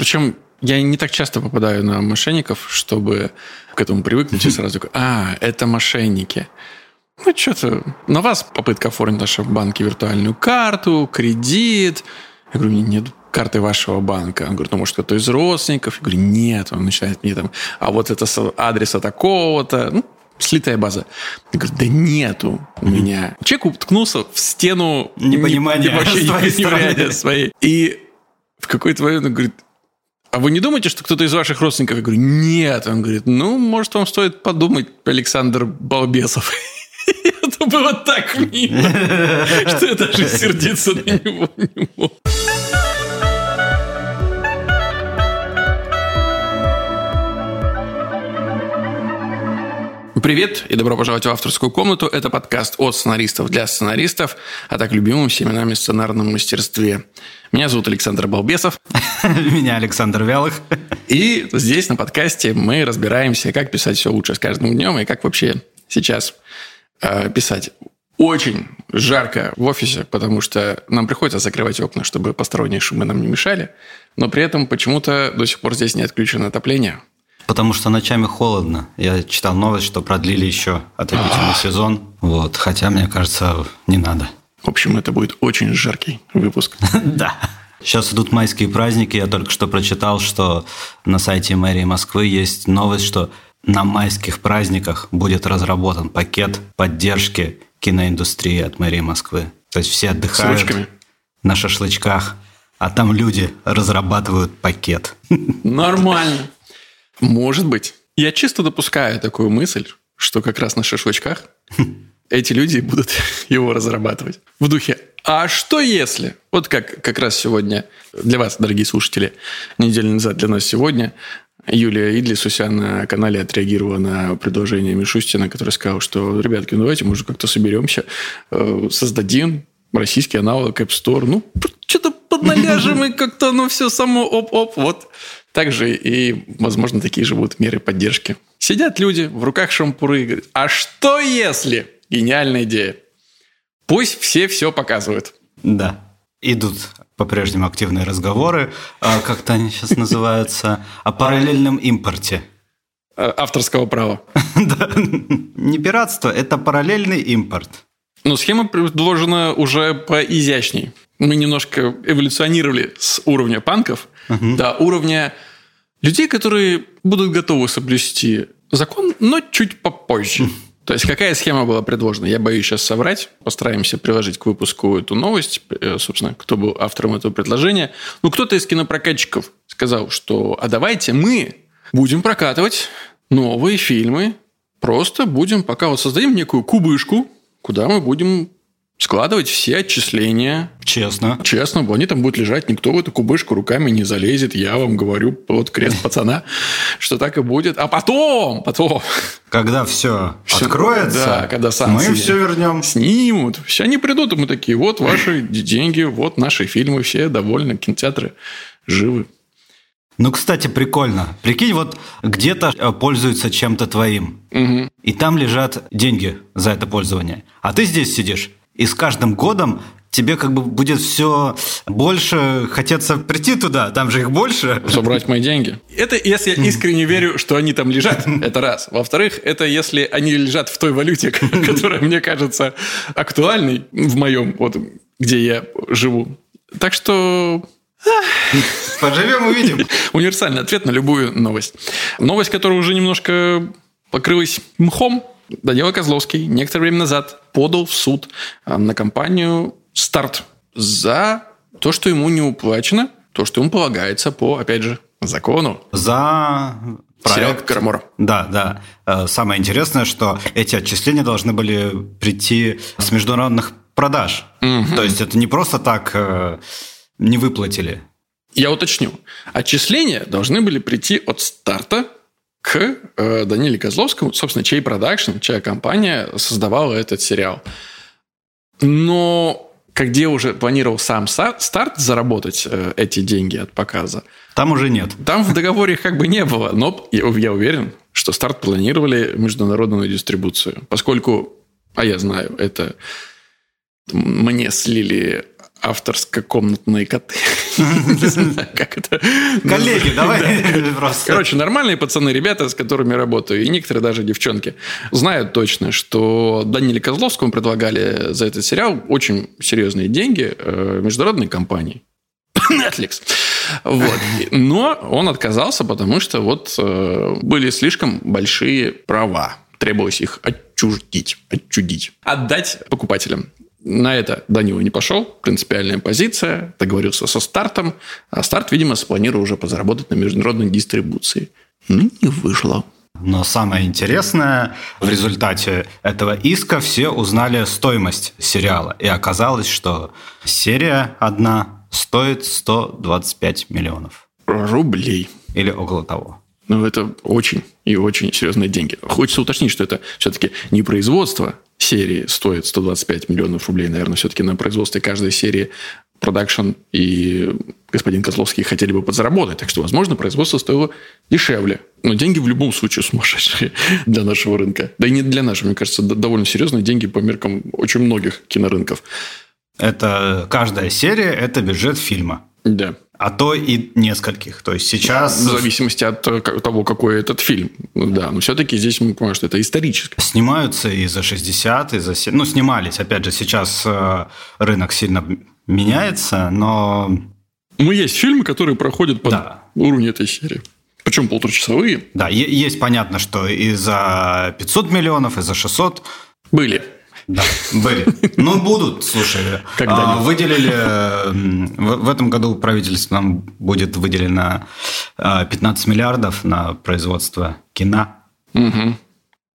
Причем я не так часто попадаю на мошенников, чтобы к этому привыкнуть и сразу такой, а, это мошенники. Ну, что-то... На вас попытка оформить в банке виртуальную карту, кредит. Я говорю, нет карты вашего банка. Он говорит, ну, может, кто-то из родственников? Я говорю, нет. Он начинает мне там, а вот это с адреса такого-то. Ну, слитая база. Я говорю, да нету у меня. Человек уткнулся в стену непонимания вообще непонимания своей. И в какой-то момент он говорит, а вы не думаете, что кто-то из ваших родственников? Я говорю, нет. Он говорит, ну, может, вам стоит подумать, Александр Балбесов. Это было так мило, что я даже сердиться на него не мог. Привет и добро пожаловать в авторскую комнату. Это подкаст от сценаристов для сценаристов, а так любимым всеми нами сценарном мастерстве. Меня зовут Александр Балбесов. Меня Александр Вялых. И здесь на подкасте мы разбираемся, как писать все лучше с каждым днем и как вообще сейчас э, писать. Очень жарко в офисе, потому что нам приходится закрывать окна, чтобы посторонние шумы нам не мешали. Но при этом почему-то до сих пор здесь не отключено отопление. Потому что ночами холодно. Я читал новость, что продлили еще отопительный сезон. Вот. Хотя, мне кажется, не надо. В общем, это будет очень жаркий выпуск. Да. Сейчас идут майские праздники. Я только что прочитал, что на сайте мэрии Москвы есть новость, что на майских праздниках будет разработан пакет поддержки киноиндустрии от мэрии Москвы. То есть все отдыхают на шашлычках, а там люди разрабатывают пакет. Нормально. Может быть. Я чисто допускаю такую мысль, что как раз на шашлычках эти люди будут его разрабатывать. В духе, а что если? Вот как, как раз сегодня для вас, дорогие слушатели, неделю назад для нас сегодня Юлия Идлис у себя на канале отреагировала на предложение Мишустина, который сказал, что, ребятки, ну давайте, может, как-то соберемся, э, создадим российский аналог App Store. Ну, что-то подналяжем, и как-то оно все само оп-оп, вот также и, возможно, такие же будут меры поддержки. Сидят люди, в руках шампуры и говорят, а что если? Гениальная идея. Пусть все все показывают. Да. Идут по-прежнему активные разговоры, а, как-то они сейчас называются, о параллельном импорте. А, авторского права. Да. Не пиратство, это параллельный импорт. Ну, схема предложена уже поизящней. Мы немножко эволюционировали с уровня панков до уровня людей, которые будут готовы соблюсти закон, но чуть попозже. То есть, какая схема была предложена? Я боюсь сейчас соврать. Постараемся приложить к выпуску эту новость. Э, собственно, кто был автором этого предложения. Ну, кто-то из кинопрокатчиков сказал, что а давайте мы будем прокатывать новые фильмы. Просто будем, пока вот создадим некую кубышку, куда мы будем складывать все отчисления. Честно. Честно, они там будут лежать, никто в эту кубышку руками не залезет. Я вам говорю, вот крест пацана, что так и будет. А потом, потом... Когда все, все откроется, да, когда мы все вернем. Снимут. Все они придут, и мы такие, вот ваши деньги, вот наши фильмы, все довольны, кинотеатры живы. Ну, кстати, прикольно. Прикинь, вот где-то э, пользуются чем-то твоим, угу. и там лежат деньги за это пользование. А ты здесь сидишь и с каждым годом тебе как бы будет все больше хотеться прийти туда, там же их больше. Забрать мои деньги. Это если я искренне верю, что они там лежат, это раз. Во-вторых, это если они лежат в той валюте, которая мне кажется актуальной в моем, вот где я живу. Так что Поживем, увидим. Универсальный ответ на любую новость. Новость, которая уже немножко покрылась мхом, Данила Козловский некоторое время назад подал в суд а, на компанию «Старт» за то, что ему не уплачено, то, что ему полагается по, опять же, закону. За проект Карамора. Да, да. Э, самое интересное, что эти отчисления должны были прийти с международных продаж. Угу. То есть это не просто так э, не выплатили. Я уточню. Отчисления должны были прийти от старта к э, Даниле Козловскому, собственно, чей продакшн, чья компания создавала этот сериал. Но где уже планировал сам старт заработать э, эти деньги от показа. Там уже нет. Там в договоре как бы не было, но я, я уверен, что старт планировали международную дистрибуцию, поскольку, а я знаю, это мне слили авторско-комнатные коты. Как это? Коллеги, давай просто. Короче, нормальные пацаны, ребята, с которыми работаю, и некоторые даже девчонки, знают точно, что Даниле Козловскому предлагали за этот сериал очень серьезные деньги э, международной компании. Netflix. Вот. Но он отказался, потому что вот э, были слишком большие права. Требовалось их отчуждить, отчудить, отдать покупателям. На это Данила не пошел, принципиальная позиция, договорился со стартом, а старт, видимо, спланировал уже позаработать на международной дистрибуции. Ну, не вышло. Но самое интересное, в результате этого иска все узнали стоимость сериала. И оказалось, что серия одна стоит 125 миллионов. Рублей. Или около того. Ну, это очень и очень серьезные деньги. Хочется уточнить, что это все-таки не производство серии стоит 125 миллионов рублей. Наверное, все-таки на производстве каждой серии продакшн и господин Козловский хотели бы подзаработать. Так что, возможно, производство стоило дешевле. Но деньги в любом случае сумасшедшие для нашего рынка. Да и не для нашего, мне кажется, довольно серьезные деньги по меркам очень многих кинорынков. Это каждая серия – это бюджет фильма. Да а то и нескольких. То есть сейчас... В зависимости от э, того, какой этот фильм. Да, но все-таки здесь мы понимаем, что это историческое. Снимаются и за 60, и за 70. Ну, снимались. Опять же, сейчас э, рынок сильно меняется, но... Ну, есть фильмы, которые проходят по да. уровню этой серии. Причем полуторачасовые. Да, есть понятно, что и за 500 миллионов, и за 600. Были. Да, были. Ну, будут, слушай. Когда а, выделили... В, этом году правительство нам будет выделено 15 а, миллиардов на производство кино. Угу.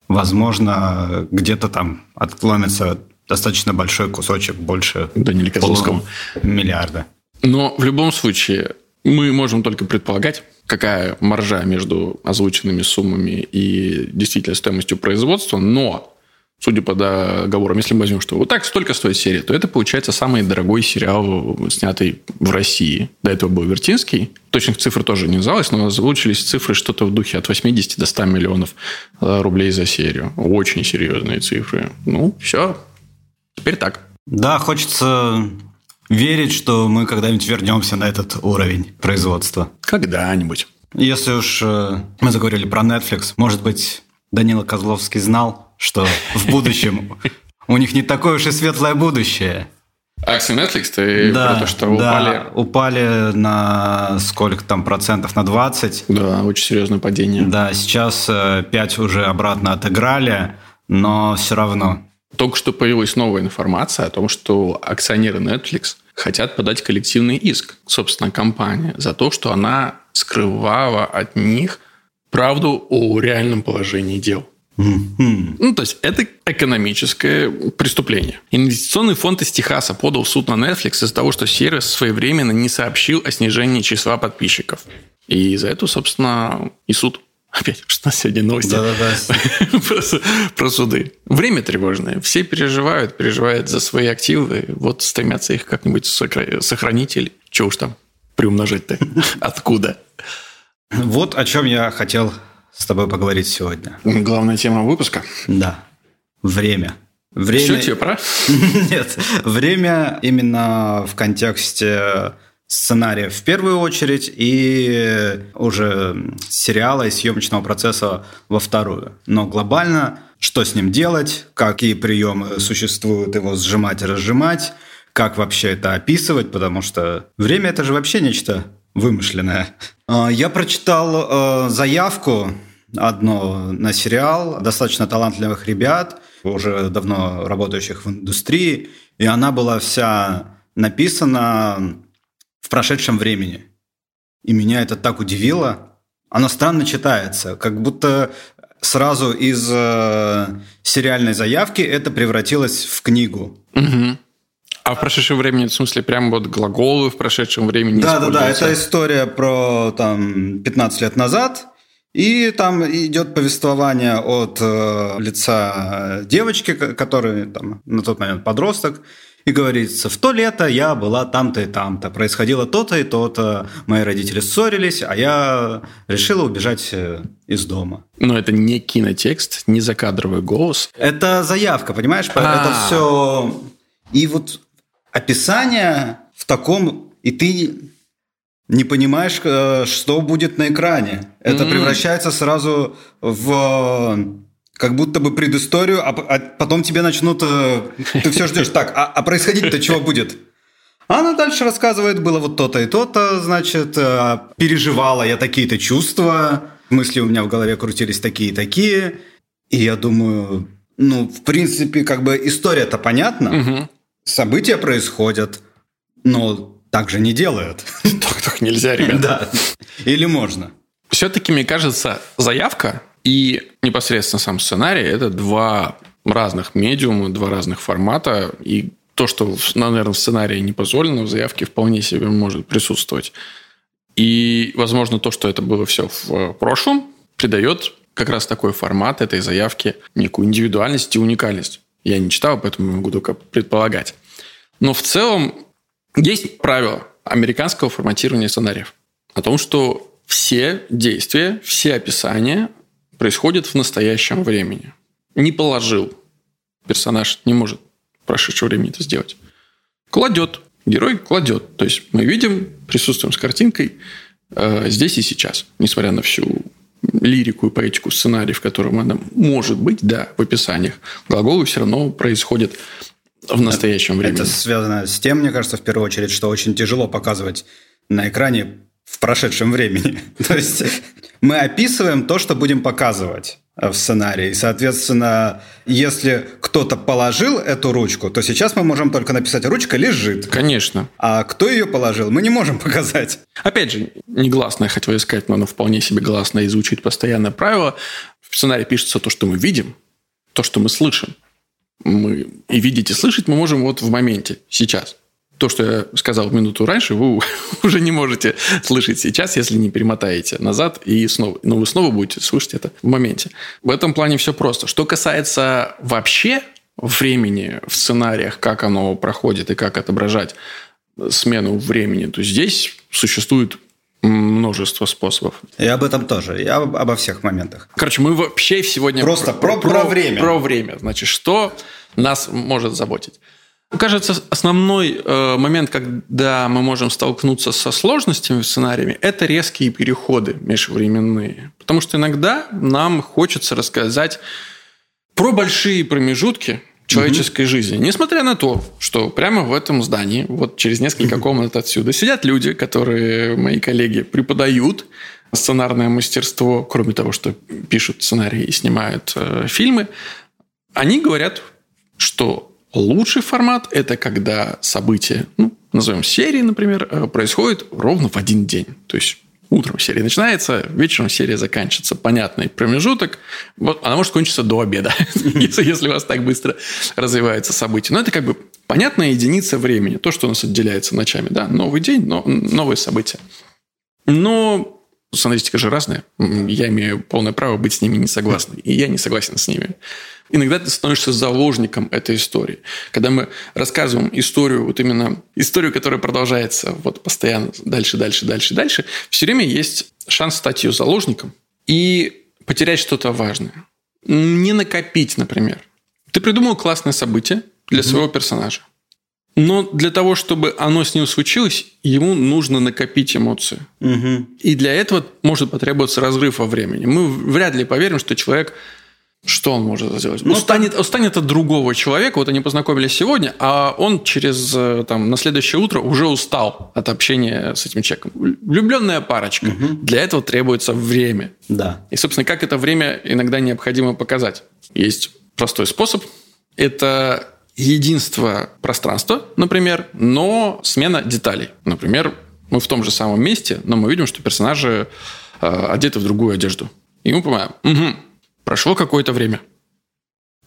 Возможно, где-то там отклонится достаточно большой кусочек, больше Даниле Козловскому. миллиарда. Но в любом случае мы можем только предполагать, какая маржа между озвученными суммами и действительно стоимостью производства, но судя по договорам, если мы возьмем, что вот так столько стоит серия, то это получается самый дорогой сериал, снятый в России. До этого был Вертинский. Точных цифр тоже не называлось, но озвучились цифры что-то в духе от 80 до 100 миллионов э, рублей за серию. Очень серьезные цифры. Ну, все. Теперь так. Да, хочется верить, что мы когда-нибудь вернемся на этот уровень производства. Когда-нибудь. Если уж э, мы заговорили про Netflix, может быть, Данила Козловский знал, что в будущем у них не такое уж и светлое будущее. Акции Netflix, ты да, про то, что да, упали? упали на сколько там процентов? На 20. Да, очень серьезное падение. Да, сейчас 5 э, уже обратно отыграли, но все равно. Только что появилась новая информация о том, что акционеры Netflix хотят подать коллективный иск, собственно, компании, за то, что она скрывала от них правду о реальном положении дел. Mm-hmm. Ну, то есть, это экономическое преступление. Инвестиционный фонд из Техаса подал в суд на Netflix из-за того, что сервис своевременно не сообщил о снижении числа подписчиков. И за это, собственно, и суд. Опять, что сегодня новости Да-да-да. про, про суды. Время тревожное. Все переживают, переживают за свои активы. Вот стремятся их как-нибудь сохранить или что уж там приумножать-то. Откуда? Вот о чем я хотел с тобой поговорить сегодня. Главная тема выпуска? Да. Время. Время... Все тебе пора? Нет. Время именно в контексте сценария в первую очередь и уже сериала и съемочного процесса во вторую. Но глобально, что с ним делать, какие приемы существуют его сжимать и разжимать, как вообще это описывать, потому что время это же вообще нечто вымышленное. А, я прочитал э, заявку одно на сериал достаточно талантливых ребят, уже давно работающих в индустрии, и она была вся написана в прошедшем времени. И меня это так удивило. Она странно читается, как будто сразу из э, сериальной заявки это превратилось в книгу. Угу. А в прошедшем времени, в смысле, прям вот глаголы в прошедшем времени Да, да, да. Это история про там 15 лет назад. И там идет повествование от э, лица девочки, которая там на тот момент подросток, и говорится, в то лето я была там-то и там-то, происходило то-то и то-то, мои родители ссорились, а я решила убежать э, из дома. Но это не кинотекст, не закадровый голос. Это заявка, понимаешь? А-а-а. Это все... И вот описание в таком, и ты не понимаешь, э, что будет на экране. Это mm-hmm. превращается сразу в как будто бы предысторию, а, а потом тебе начнут... Э, ты все ждешь. Так, а, а происходить-то чего будет? Она дальше рассказывает, было вот то-то и то-то, значит, э, переживала я такие-то чувства, мысли у меня в голове крутились такие-такие, и я думаю, ну, в принципе, как бы история-то понятна, угу. события происходят, но так же не делают. Так, так нельзя, ребята. Да. Или можно. Все-таки, мне кажется, заявка и непосредственно сам сценарий – это два разных медиума, два разных формата, и то, что, наверное, в сценарии не позволено, в заявке вполне себе может присутствовать. И, возможно, то, что это было все в прошлом, придает как раз такой формат этой заявки некую индивидуальность и уникальность. Я не читал, поэтому могу только предполагать. Но в целом есть правило американского форматирования сценариев о том, что все действия, все описания происходят в настоящем времени. Не положил. Персонаж не может в прошедшем времени это сделать. Кладет. Герой кладет. То есть мы видим, присутствуем с картинкой э, здесь и сейчас, несмотря на всю лирику и поэтику сценариев, в котором она может быть, да, в описаниях, глаголы все равно происходят в настоящем времени. Это связано с тем, мне кажется, в первую очередь, что очень тяжело показывать на экране в прошедшем времени. То есть мы описываем то, что будем показывать в сценарии. Соответственно, если кто-то положил эту ручку, то сейчас мы можем только написать «ручка лежит». Конечно. А кто ее положил, мы не можем показать. Опять же, негласное хотел искать, но оно вполне себе гласное и звучит постоянное правило. В сценарии пишется то, что мы видим, то, что мы слышим. Мы и видеть, и слышать мы можем вот в моменте, сейчас то, что я сказал минуту раньше, вы уже не можете слышать сейчас, если не перемотаете назад и снова. Но вы снова будете слышать это в моменте. В этом плане все просто. Что касается вообще времени в сценариях, как оно проходит и как отображать смену времени, то здесь существует множество способов. И об этом тоже, и об, обо всех моментах. Короче, мы вообще сегодня... Просто про, про, про время. Про время. Значит, что нас может заботить? Кажется, основной э, момент, когда мы можем столкнуться со сложностями в сценариями, это резкие переходы межвременные. Потому что иногда нам хочется рассказать про большие промежутки человеческой угу. жизни. Несмотря на то, что прямо в этом здании, вот через несколько комнат отсюда, сидят люди, которые, мои коллеги, преподают сценарное мастерство, кроме того, что пишут сценарии и снимают э, фильмы, они говорят, что Лучший формат – это когда события, ну, назовем серии, например, э, происходит ровно в один день. То есть утром серия начинается, вечером серия заканчивается. Понятный промежуток. Вот, она может кончиться до обеда, если, у вас так быстро развивается событие. Но это как бы понятная единица времени. То, что у нас отделяется ночами. Да? Новый день, но новые события. Но сценаристика же разная. Я имею полное право быть с ними не согласным. И я не согласен с ними. Иногда ты становишься заложником этой истории. Когда мы рассказываем историю, вот именно историю, которая продолжается вот постоянно дальше, дальше, дальше, дальше, все время есть шанс стать ее заложником и потерять что-то важное. Не накопить, например. Ты придумал классное событие для mm-hmm. своего персонажа. Но для того, чтобы оно с ним случилось, ему нужно накопить эмоции. Угу. И для этого может потребоваться разрыв во времени. Мы вряд ли поверим, что человек что он может сделать? Ну, устанет, устанет от другого человека. Вот они познакомились сегодня, а он через э, там, на следующее утро уже устал от общения с этим человеком. Влюбленная парочка. Угу. Для этого требуется время. Да. И, собственно, как это время иногда необходимо показать? Есть простой способ. Это единство пространства, например, но смена деталей. Например, мы в том же самом месте, но мы видим, что персонажи э, одеты в другую одежду. И мы понимаем, угу, Прошло какое-то время.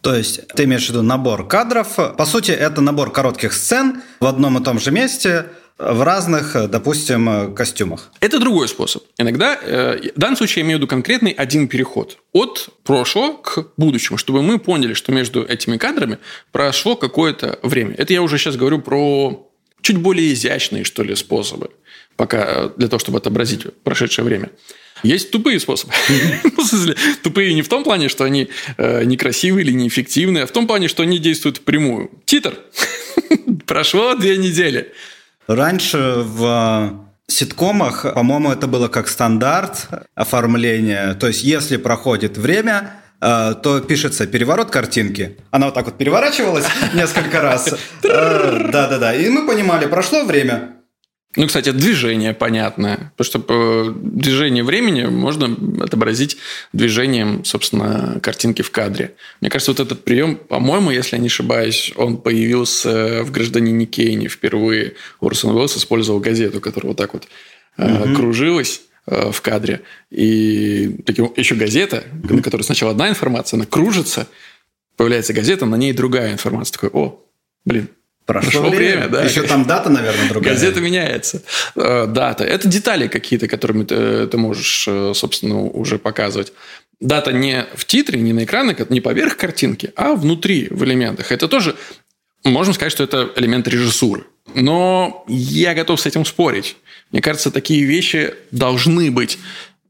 То есть ты имеешь в виду набор кадров. По сути, это набор коротких сцен в одном и том же месте в разных, допустим, костюмах. Это другой способ. Иногда, э, в данном случае я имею в виду конкретный один переход от прошлого к будущему, чтобы мы поняли, что между этими кадрами прошло какое-то время. Это я уже сейчас говорю про чуть более изящные, что ли, способы, пока для того, чтобы отобразить прошедшее время. Есть тупые способы. Ну, тупые не в том плане, что они э, некрасивые или неэффективные, а в том плане, что они действуют впрямую. Титр. Прошло две недели. Раньше в ситкомах, по-моему, это было как стандарт оформления. То есть, если проходит время, э, то пишется переворот картинки. Она вот так вот переворачивалась несколько раз. Э, да-да-да. И мы понимали, прошло время, ну, кстати, движение понятное. Потому что э, движение времени можно отобразить движением, собственно, картинки в кадре. Мне кажется, вот этот прием, по-моему, если я не ошибаюсь, он появился в «Гражданине Кейне» впервые. Орсон Уэллс использовал газету, которая вот так вот угу. кружилась э, в кадре. И таким, еще газета, на которой сначала одна информация, она кружится, появляется газета, на ней другая информация. Такой, о, блин, Прошло, Прошло время, время, да. Еще там дата, наверное, другая. Газета меняется. Э, дата. Это детали какие-то, которыми ты, ты можешь, э, собственно, уже показывать. Дата не в титре, не на экране, не поверх картинки, а внутри, в элементах. Это тоже, можно сказать, что это элемент режиссуры. Но я готов с этим спорить. Мне кажется, такие вещи должны быть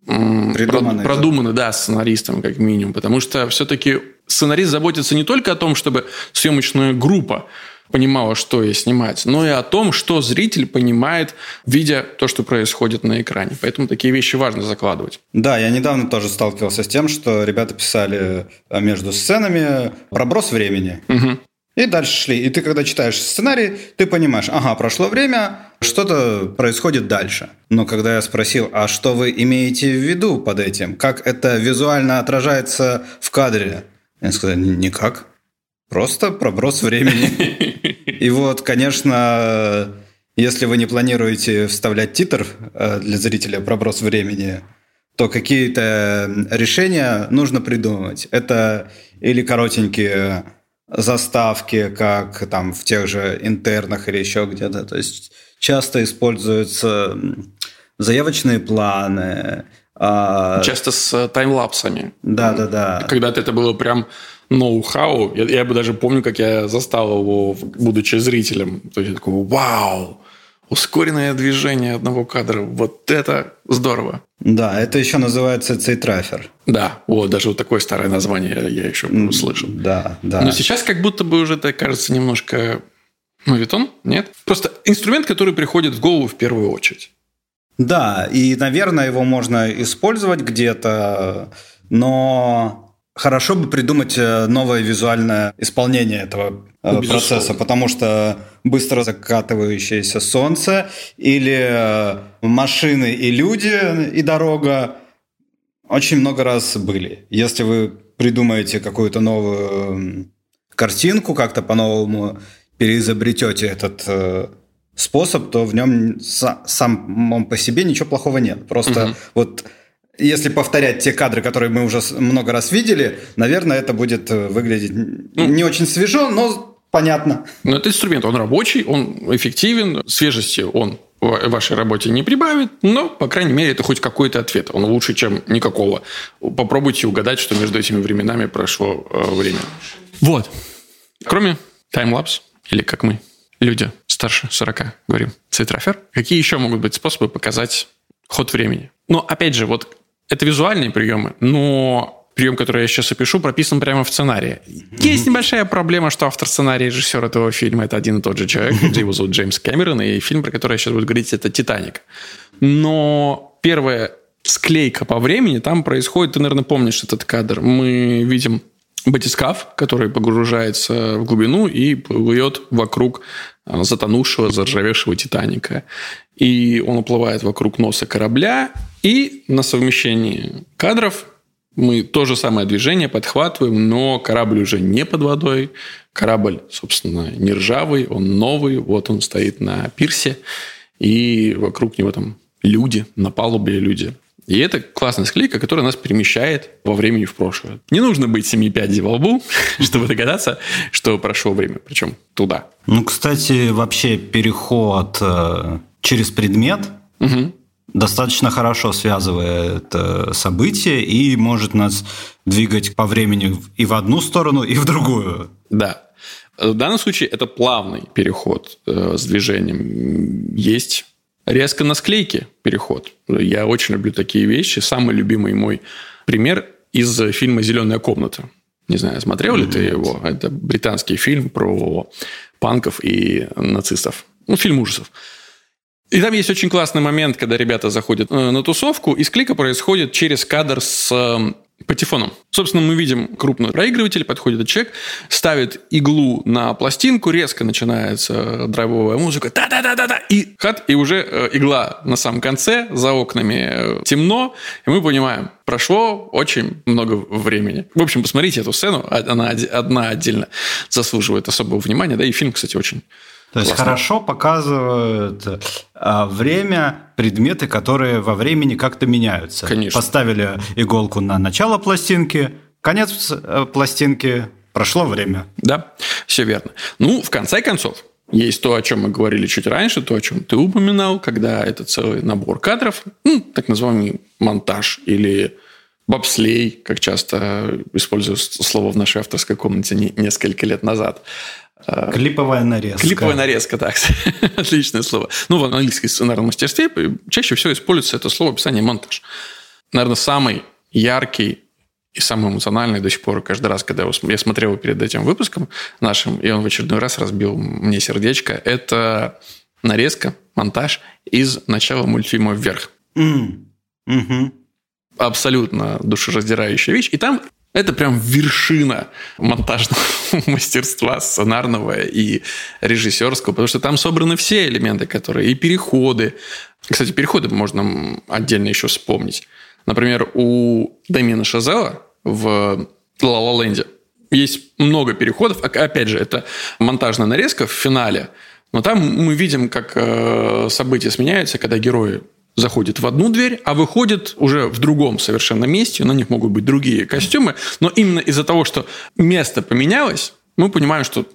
Придуманы, продуманы, да, сценаристом как минимум. Потому что все-таки сценарист заботится не только о том, чтобы съемочная группа понимала, что ей снимать, но и о том, что зритель понимает, видя то, что происходит на экране. Поэтому такие вещи важно закладывать. Да, я недавно тоже сталкивался с тем, что ребята писали э, между сценами проброс времени. Угу. И дальше шли. И ты, когда читаешь сценарий, ты понимаешь, ага, прошло время, что-то происходит дальше. Но когда я спросил, а что вы имеете в виду под этим? Как это визуально отражается в кадре? Они сказали, никак. Просто проброс времени. И вот, конечно, если вы не планируете вставлять титр э, для зрителя «Проброс времени», то какие-то решения нужно придумывать. Это или коротенькие заставки, как там в тех же интернах или еще где-то. То есть часто используются заявочные планы. А часто с таймлапсами. Да, да, да. Когда-то это было прям ноу-хау. Я, я бы даже помню, как я застал его, будучи зрителем. То есть я такой, вау, ускоренное движение одного кадра. Вот это здорово. Да, это еще называется цейтрафер. Да, вот даже вот такое старое название я, еще услышал. Да, да. Но сейчас как будто бы уже это кажется немножко мовитон, нет? Просто инструмент, который приходит в голову в первую очередь. Да, и, наверное, его можно использовать где-то, но Хорошо бы придумать э, новое визуальное исполнение этого ну, процесса, потому что быстро закатывающееся солнце или э, машины и люди и дорога очень много раз были. Если вы придумаете какую-то новую картинку, как-то по-новому переизобретете этот способ, то в нем сам по себе ничего плохого нет. Просто угу. вот если повторять те кадры, которые мы уже много раз видели, наверное, это будет э, выглядеть ну, не очень свежо, но понятно. Но это инструмент, он рабочий, он эффективен, свежести он в вашей работе не прибавит, но, по крайней мере, это хоть какой-то ответ. Он лучше, чем никакого. Попробуйте угадать, что между этими временами прошло э, время. Вот. Кроме таймлапс, или как мы, люди старше 40, говорим, цитрафер, какие еще могут быть способы показать ход времени? Но, опять же, вот это визуальные приемы, но прием, который я сейчас опишу, прописан прямо в сценарии. Есть небольшая проблема, что автор сценария и режиссер этого фильма это один и тот же человек. Его зовут Джеймс Кэмерон, и фильм, про который я сейчас буду говорить, это «Титаник». Но первая склейка по времени там происходит, ты, наверное, помнишь этот кадр. Мы видим батискаф, который погружается в глубину и плывет вокруг затонувшего, заржавевшего Титаника. И он уплывает вокруг носа корабля, и на совмещении кадров мы то же самое движение подхватываем, но корабль уже не под водой, корабль, собственно, не ржавый, он новый, вот он стоит на пирсе, и вокруг него там люди, на палубе люди. И это классная склейка, которая нас перемещает во времени в прошлое. Не нужно быть семи пядей во лбу, чтобы догадаться, что прошло время, причем туда. Ну, кстати, вообще переход э, через предмет угу достаточно хорошо связывает э, события и может нас двигать по времени и в одну сторону, и в другую. Да. В данном случае это плавный переход э, с движением. Есть резко на склейке переход. Я очень люблю такие вещи. Самый любимый мой пример из фильма «Зеленая комната». Не знаю, смотрел ли ты его? Это британский фильм про панков и нацистов. Ну, фильм ужасов. И там есть очень классный момент, когда ребята заходят э, на тусовку, и склейка происходит через кадр с э, патефоном. Собственно, мы видим крупный проигрыватель, подходит человек, ставит иглу на пластинку, резко начинается драйвовая музыка, да-да-да-да-да, и хат, и уже э, игла на самом конце, за окнами темно, и мы понимаем, прошло очень много времени. В общем, посмотрите эту сцену, она одна отдельно заслуживает особого внимания, да, и фильм, кстати, очень то есть хорошо показывают а, время, предметы, которые во времени как-то меняются. Конечно. Поставили иголку на начало пластинки, конец э, пластинки, прошло время. Да, все верно. Ну, в конце концов, есть то, о чем мы говорили чуть раньше, то, о чем ты упоминал, когда это целый набор кадров, ну, так называемый монтаж или бобслей, как часто использую слово в нашей авторской комнате несколько лет назад. А, Клиповая нарезка. Клиповая нарезка, так. Отличное слово. Ну, в английском сценарном мастерстве чаще всего используется это слово описание монтаж. Наверное, самый яркий и самый эмоциональный до сих пор каждый раз, когда я смотрел перед этим выпуском нашим, и он в очередной раз разбил мне сердечко, это нарезка, монтаж из начала мультфильма «Вверх». Mm. Mm-hmm. Абсолютно душераздирающая вещь. И там это прям вершина монтажного мастерства сценарного и режиссерского, потому что там собраны все элементы, которые и переходы. Кстати, переходы можно отдельно еще вспомнить. Например, у Дамина Шазела в «Ла Ла Ленде» есть много переходов. Опять же, это монтажная нарезка в финале, но там мы видим, как э, события сменяются, когда герои заходит в одну дверь, а выходит уже в другом совершенно месте. На них могут быть другие костюмы. Но именно из-за того, что место поменялось, мы понимаем, что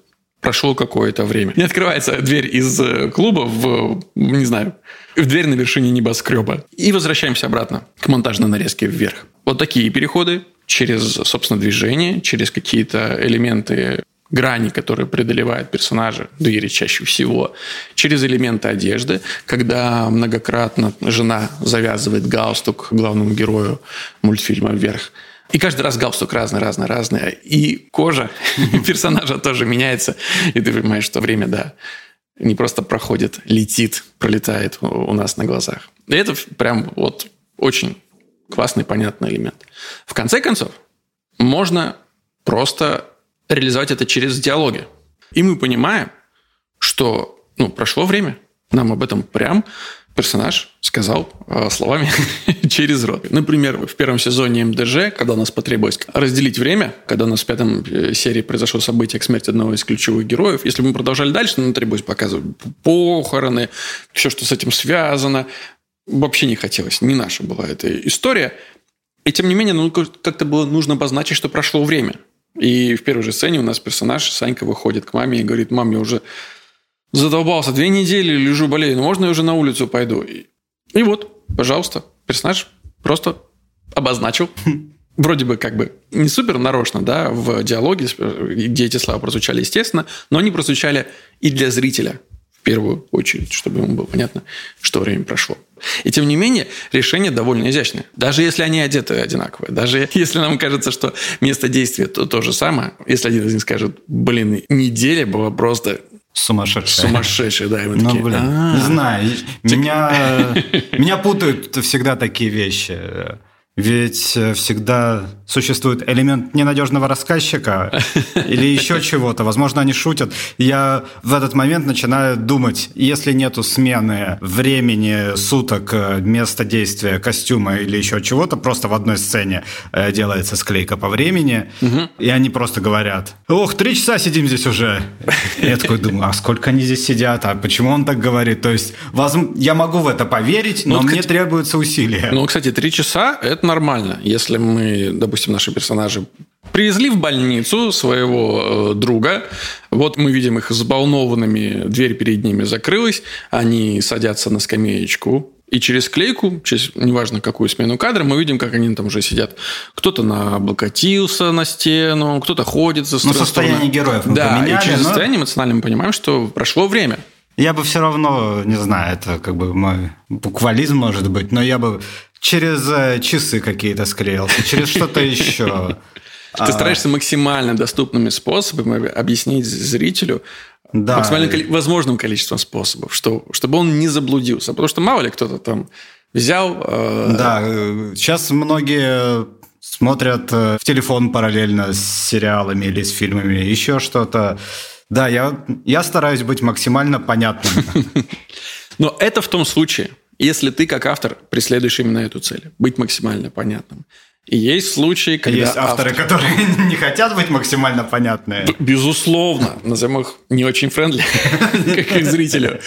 прошло какое-то время. Не открывается дверь из э, клуба в, не знаю, в дверь на вершине небоскреба. И возвращаемся обратно к монтажной нарезке вверх. Вот такие переходы через, собственно, движение, через какие-то элементы грани, которые преодолевают персонажи, двери чаще всего, через элементы одежды, когда многократно жена завязывает галстук главному герою мультфильма «Вверх», и каждый раз галстук разный, разный, разный. И кожа персонажа тоже меняется. И ты понимаешь, что время, да, не просто проходит, летит, пролетает у нас на глазах. И это прям вот очень классный, понятный элемент. В конце концов, можно просто реализовать это через диалоги. И мы понимаем, что ну, прошло время. Нам об этом прям персонаж сказал э, словами через рот. Например, в первом сезоне МДЖ, когда у нас потребовалось разделить время, когда у нас в пятом э, серии произошло событие к смерти одного из ключевых героев, если бы мы продолжали дальше, нам требовалось показывать похороны, все, что с этим связано. Вообще не хотелось. Не наша была эта история. И тем не менее, ну, как-то было нужно обозначить, что прошло время. И в первой же сцене у нас персонаж Санька выходит к маме и говорит, мам, я уже задолбался, две недели лежу, болею, ну можно я уже на улицу пойду? И, и вот, пожалуйста, персонаж просто обозначил. Вроде бы как бы не супер нарочно, да, в диалоге, где эти слова прозвучали естественно, но они прозвучали и для зрителя первую очередь, чтобы ему было понятно, что время прошло. И тем не менее, решение довольно изящное. Даже если они одеты одинаковые, даже если нам кажется, что место действия то, то же самое, если один из них скажет, блин, неделя была просто Сумасшедшая. Сумасшедшая, да. И мы ну, такие, блин, не знаю. Меня, меня путают всегда такие вещи. Ведь всегда существует элемент ненадежного рассказчика или еще чего-то. Возможно, они шутят. Я в этот момент начинаю думать, если нету смены времени, суток, э, места действия, костюма или еще чего-то, просто в одной сцене э, делается склейка по времени, угу. и они просто говорят, ох, три часа сидим здесь уже. Я такой думаю, а сколько они здесь сидят, а почему он так говорит? То есть я могу в это поверить, но ну, мне кстати, требуется усилия. Ну, кстати, три часа – это нормально. Если мы, допустим, наши персонажи привезли в больницу своего э, друга, вот мы видим их сбалнованными, дверь перед ними закрылась, они садятся на скамеечку, и через клейку, через неважно какую смену кадра, мы видим, как они там уже сидят. Кто-то облокотился на стену, кто-то ходит за стороны. Ну, состояние героев мы Да, поменяли, и через но... состояние эмоционально мы понимаем, что прошло время. Я бы все равно, не знаю, это как бы мой буквализм может быть, но я бы через э, часы какие-то склеился, через что-то еще. Ты а. стараешься максимально доступными способами объяснить зрителю, да. максимально коли- возможным количеством способов, что, чтобы он не заблудился. Потому что мало ли кто-то там взял... Э... Да, сейчас многие смотрят э, в телефон параллельно с сериалами или с фильмами, еще что-то. Да, я, я стараюсь быть максимально понятным. Но это в том случае, если ты как автор преследуешь именно эту цель, быть максимально понятным. И есть случаи, когда... Есть авторы, автор... которые не хотят быть максимально понятными. Безусловно. Назовем их не очень френдли, как их зрителю.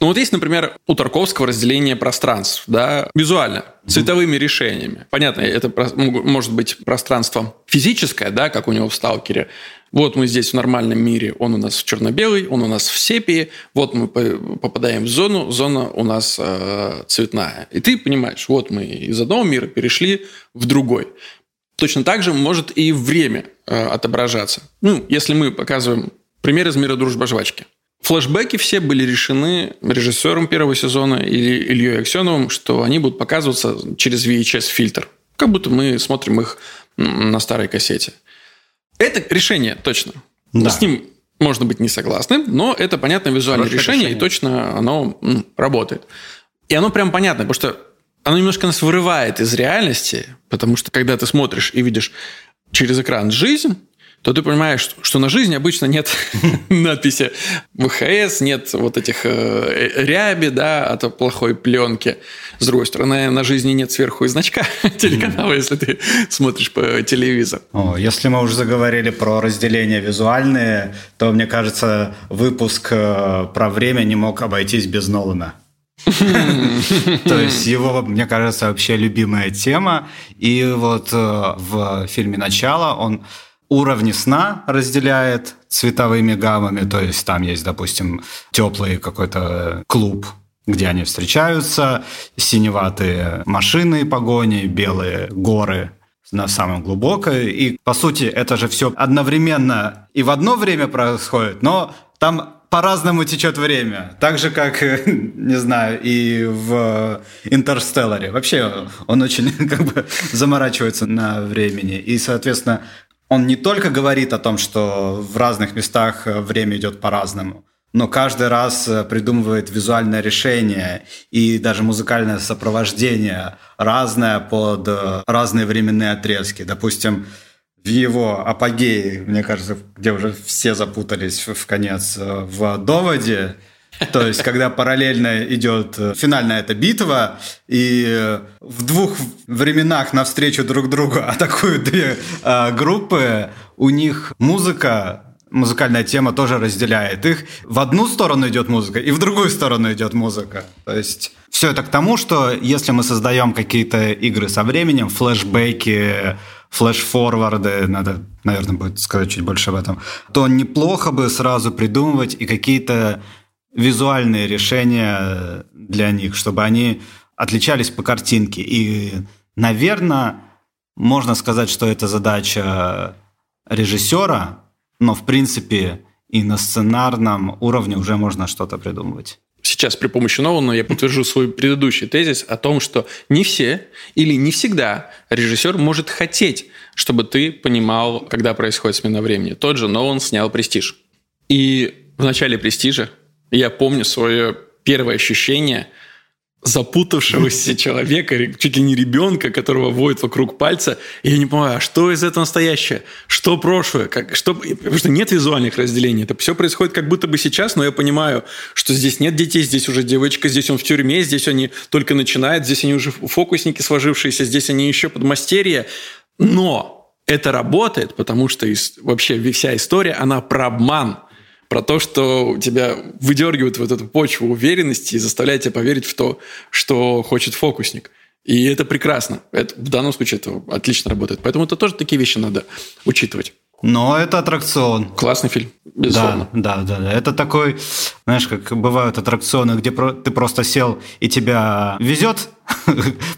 Ну вот есть, например, у Тарковского разделение пространств, да, визуально, цветовыми решениями. Понятно, это может быть пространство физическое, да, как у него в «Сталкере», вот мы здесь в нормальном мире, он у нас в черно-белый, он у нас в сепии, вот мы попадаем в зону, зона у нас э, цветная. И ты понимаешь, вот мы из одного мира перешли в другой. Точно так же может и время э, отображаться. Ну, если мы показываем пример из мира дружбы жвачки. Флэшбэки все были решены режиссером первого сезона или Ильей Аксеновым, что они будут показываться через VHS-фильтр. Как будто мы смотрим их на старой кассете. Это решение точно. Да. С ним можно быть не согласным, но это понятное визуальное решение, решение, и точно оно м, работает. И оно прям понятно, потому что оно немножко нас вырывает из реальности, потому что когда ты смотришь и видишь через экран жизнь, то ты понимаешь, что на жизни обычно нет надписи ВХС, нет вот этих э, ряби, да, от плохой пленки. С другой стороны, на жизни нет сверху и значка телеканала, если ты смотришь по телевизору. О, если мы уже заговорили про разделение визуальные, то, мне кажется, выпуск э, про время не мог обойтись без Нолана. То есть его, мне кажется, вообще любимая тема. И вот э, в фильме «Начало» он уровни сна разделяет цветовыми гаммами, то есть там есть, допустим, теплый какой-то клуб, где они встречаются, синеватые машины погони, белые горы на самом глубокой. И, по сути, это же все одновременно и в одно время происходит, но там по-разному течет время. Так же, как, не знаю, и в «Интерстелларе». Вообще, он очень как бы заморачивается на времени. И, соответственно, он не только говорит о том, что в разных местах э, время идет по-разному, но каждый раз э, придумывает визуальное решение и даже музыкальное сопровождение разное под э, разные временные отрезки. Допустим, в его апогее, мне кажется, где уже все запутались в конец, в доводе, то есть, когда параллельно идет э, финальная эта битва, и э, в двух временах навстречу друг другу атакуют две э, группы, у них музыка музыкальная тема тоже разделяет их. В одну сторону идет музыка, и в другую сторону идет музыка. То есть все это к тому, что если мы создаем какие-то игры со временем, флешбеки, флеш-форварды, надо, наверное, будет сказать чуть больше об этом, то неплохо бы сразу придумывать и какие-то визуальные решения для них, чтобы они отличались по картинке. И, наверное, можно сказать, что это задача режиссера, но, в принципе, и на сценарном уровне уже можно что-то придумывать. Сейчас при помощи Нолана я подтвержу свой предыдущий тезис о том, что не все или не всегда режиссер может хотеть, чтобы ты понимал, когда происходит смена времени. Тот же Нолан снял «Престиж». И в начале «Престижа» Я помню свое первое ощущение запутавшегося человека, чуть ли не ребенка, которого воет вокруг пальца, и я не понимаю, а что из этого настоящее, что прошлое, как, что, потому что нет визуальных разделений, это все происходит как будто бы сейчас, но я понимаю, что здесь нет детей, здесь уже девочка, здесь он в тюрьме, здесь они только начинают, здесь они уже фокусники сложившиеся, здесь они еще подмастерья, но это работает, потому что вообще вся история, она про обман – про то, что тебя выдергивают вот эту почву уверенности и заставляет тебя поверить в то, что хочет фокусник. И это прекрасно. Это, в данном случае это отлично работает. Поэтому это тоже такие вещи надо учитывать. Но это аттракцион. Классный фильм, безусловно. Да, да, да. Это такой, знаешь, как бывают аттракционы, где ты просто сел и тебя везет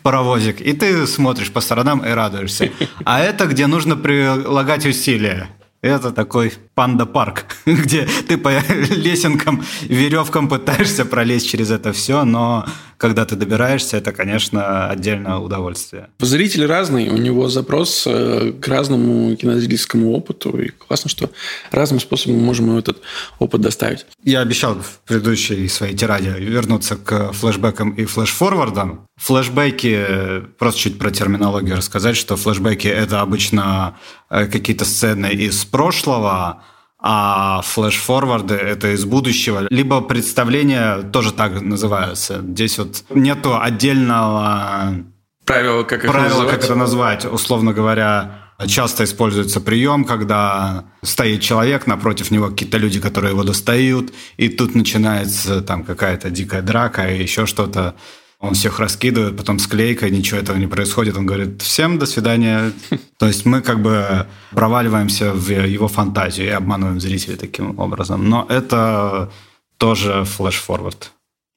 паровозик, и ты смотришь по сторонам и радуешься. А это где нужно прилагать усилия. Это такой панда-парк, где ты по лесенкам, веревкам пытаешься пролезть через это все, но когда ты добираешься, это, конечно, отдельное удовольствие. Зритель разный, у него запрос э, к разному кинозрительскому опыту, и классно, что разным способом мы можем этот опыт доставить. Я обещал в предыдущей своей тираде вернуться к флешбекам и флешфорвардам. Флешбеки, просто чуть про терминологию рассказать, что флешбеки – это обычно э, какие-то сцены из прошлого, а флеш-форварды – это из будущего. Либо представления тоже так называются. Здесь вот нету отдельного правила, как, правила, как это назвать. Условно говоря, часто используется прием, когда стоит человек, напротив него какие-то люди, которые его достают, и тут начинается там какая-то дикая драка и еще что-то. Он всех раскидывает, потом склейка, ничего этого не происходит. Он говорит, всем до свидания. То есть мы как бы проваливаемся в его фантазию и обманываем зрителей таким образом. Но это тоже флеш-форвард.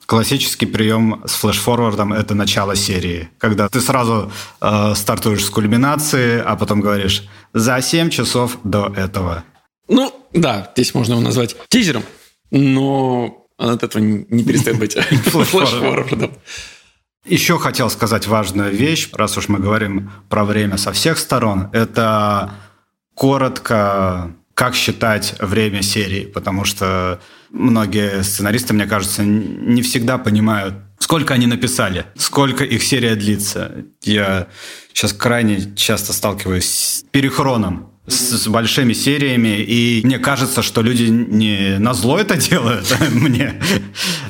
Классический прием с флеш-форвардом – это начало серии, когда ты сразу э, стартуешь с кульминации, а потом говоришь «за 7 часов до этого». Ну, да, здесь можно его назвать тизером, но он от этого не перестает быть флеш-форвардом. Еще хотел сказать важную вещь, раз уж мы говорим про время со всех сторон, это коротко, как считать время серии, потому что многие сценаристы, мне кажется, не всегда понимают, сколько они написали, сколько их серия длится. Я сейчас крайне часто сталкиваюсь с перехроном с, большими сериями, и мне кажется, что люди не на зло это делают мне,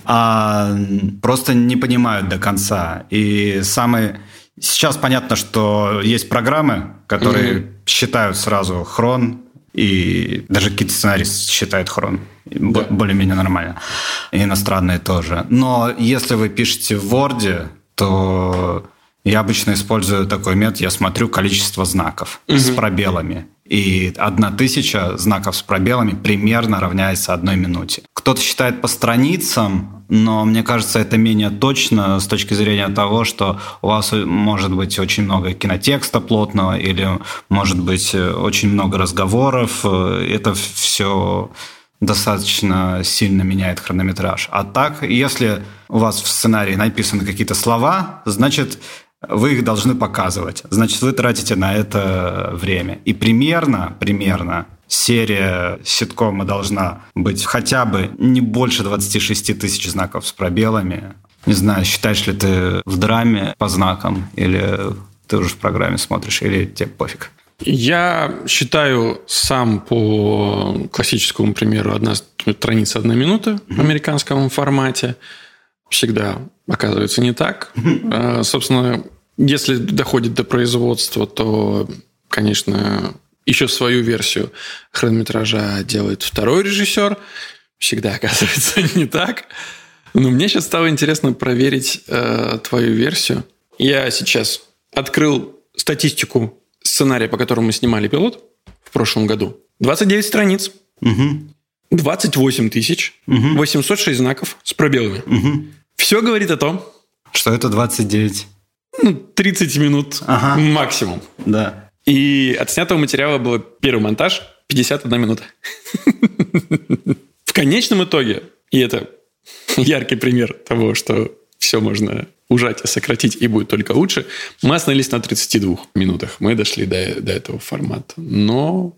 а просто не понимают до конца. И самый... Сейчас понятно, что есть программы, которые mm-hmm. считают сразу хрон, и даже какие-то сценаристы считают хрон. Да. Более-менее нормально. И иностранные тоже. Но если вы пишете в Word, то я обычно использую такой метод, я смотрю количество знаков угу. с пробелами. И одна тысяча знаков с пробелами примерно равняется одной минуте. Кто-то считает по страницам, но мне кажется, это менее точно с точки зрения того, что у вас может быть очень много кинотекста плотного или может быть очень много разговоров. Это все достаточно сильно меняет хронометраж. А так, если у вас в сценарии написаны какие-то слова, значит, вы их должны показывать. Значит, вы тратите на это время. И примерно, примерно серия ситкома должна быть хотя бы не больше 26 тысяч знаков с пробелами. Не знаю, считаешь ли ты в драме по знакам, или ты уже в программе смотришь, или тебе пофиг? Я считаю сам по классическому примеру одна страница одна минута в американском формате. Всегда оказывается не так. А, собственно, если доходит до производства, то, конечно, еще свою версию хронометража делает второй режиссер. Всегда оказывается не так. Но мне сейчас стало интересно проверить э, твою версию. Я сейчас открыл статистику сценария, по которому мы снимали пилот в прошлом году. 29 страниц. Угу. 28 тысяч. Угу. 806 знаков с пробелами. Угу. Все говорит о том, что это 29 ну, 30 минут ага. максимум. Да. И от снятого материала был первый монтаж 51 минута. В конечном итоге, и это яркий пример того, что все можно ужать и сократить, и будет только лучше, мы остановились на 32 минутах. Мы дошли до, до этого формата. Но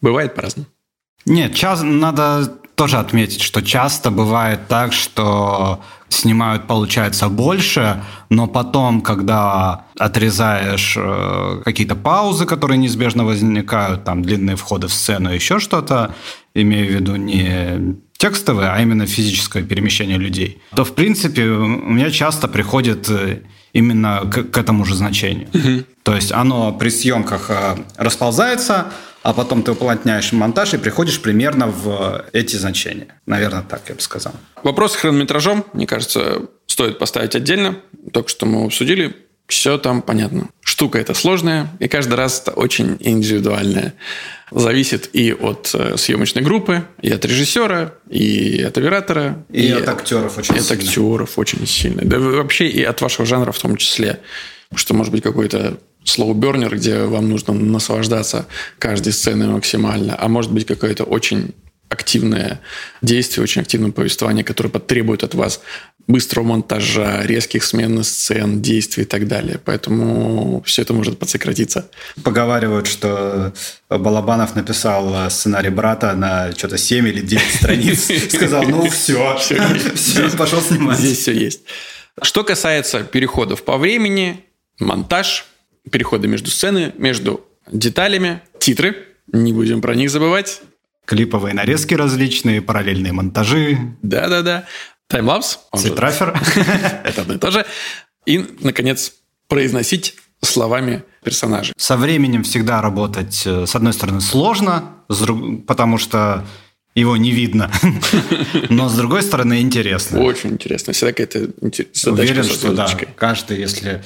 бывает по-разному. Нет, час надо тоже отметить, что часто бывает так, что снимают, получается, больше, но потом, когда отрезаешь э, какие-то паузы, которые неизбежно возникают, там длинные входы в сцену, еще что-то, имею в виду не текстовое, а именно физическое перемещение людей, то, в принципе, у меня часто приходит э, именно к, к этому же значению. Угу. То есть оно при съемках э, расползается, а потом ты уплотняешь монтаж и приходишь примерно в эти значения. Наверное, так я бы сказал. Вопрос с хронометражом, мне кажется, стоит поставить отдельно. Только что мы обсудили, все там понятно. Штука эта сложная, и каждый раз это очень индивидуальная. Зависит и от э, съемочной группы, и от режиссера, и от оператора. И, и от актеров очень и сильно. от актеров очень сильно. Да вообще и от вашего жанра в том числе. Что может быть какой-то слоубернер, где вам нужно наслаждаться каждой сценой максимально, а может быть какое-то очень активное действие, очень активное повествование, которое потребует от вас быстрого монтажа, резких смен сцен, действий и так далее. Поэтому все это может подсократиться. Поговаривают, что Балабанов написал сценарий брата на что-то 7 или 9 страниц. Сказал, ну все, все, пошел снимать. Здесь все есть. Что касается переходов по времени, монтаж, переходы между сценами, между деталями, титры, не будем про них забывать. Клиповые нарезки различные, параллельные монтажи. Да-да-да. Таймлапс. Цитрафер. Это одно и то же. И, наконец, произносить словами персонажей. Со временем всегда работать, э, с одной стороны, сложно, потому что его не видно. Но, с другой стороны, интересно. Очень интересно. Всегда какая-то задачка Уверен, что да, каждый, если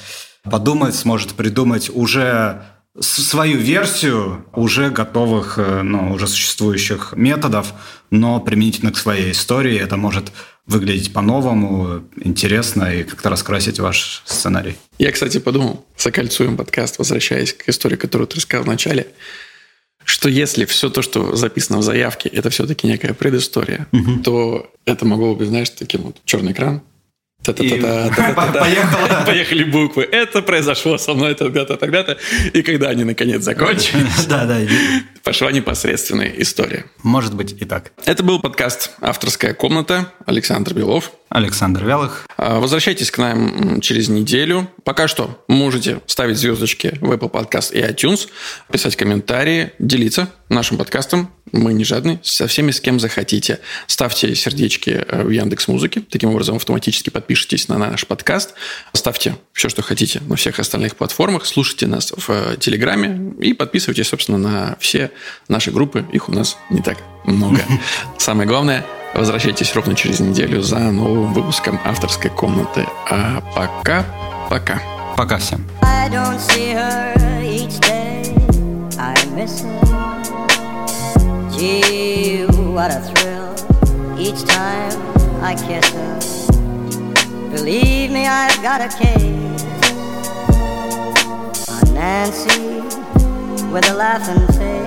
подумать, сможет придумать уже свою версию уже готовых, э, ну, уже существующих методов, но применительно к своей истории это может выглядеть по-новому, интересно и как-то раскрасить ваш сценарий. Я, кстати, подумал, закольцуем подкаст, возвращаясь к истории, которую ты рассказал в начале, что если все то, что записано в заявке, это все-таки некая предыстория, угу. то это могло бы, знаешь, таким вот черный экран. Поехали буквы. Это произошло со мной тогда-то, тогда-то. И когда они наконец закончились, да, да. пошла непосредственная история. Может быть и так. Это был подкаст «Авторская комната». Александр Белов. Александр Вялых. А, возвращайтесь к нам через неделю. Пока что можете ставить звездочки в Apple Podcast и iTunes, писать комментарии, делиться нашим подкастом. Мы не жадны, со всеми, с кем захотите. Ставьте сердечки э, в Яндекс Музыке. Таким образом, автоматически подпишитесь на наш подкаст. Ставьте все, что хотите на всех остальных платформах. Слушайте нас в э, Телеграме и подписывайтесь, собственно, на все наши группы. Их у нас не так много. Самое главное – Возвращайтесь ровно через неделю за новым выпуском авторской комнаты. А пока, пока. Пока всем. Gee, what a thrill each time I kiss her. Believe me, I've got a case on Nancy with a laughing face.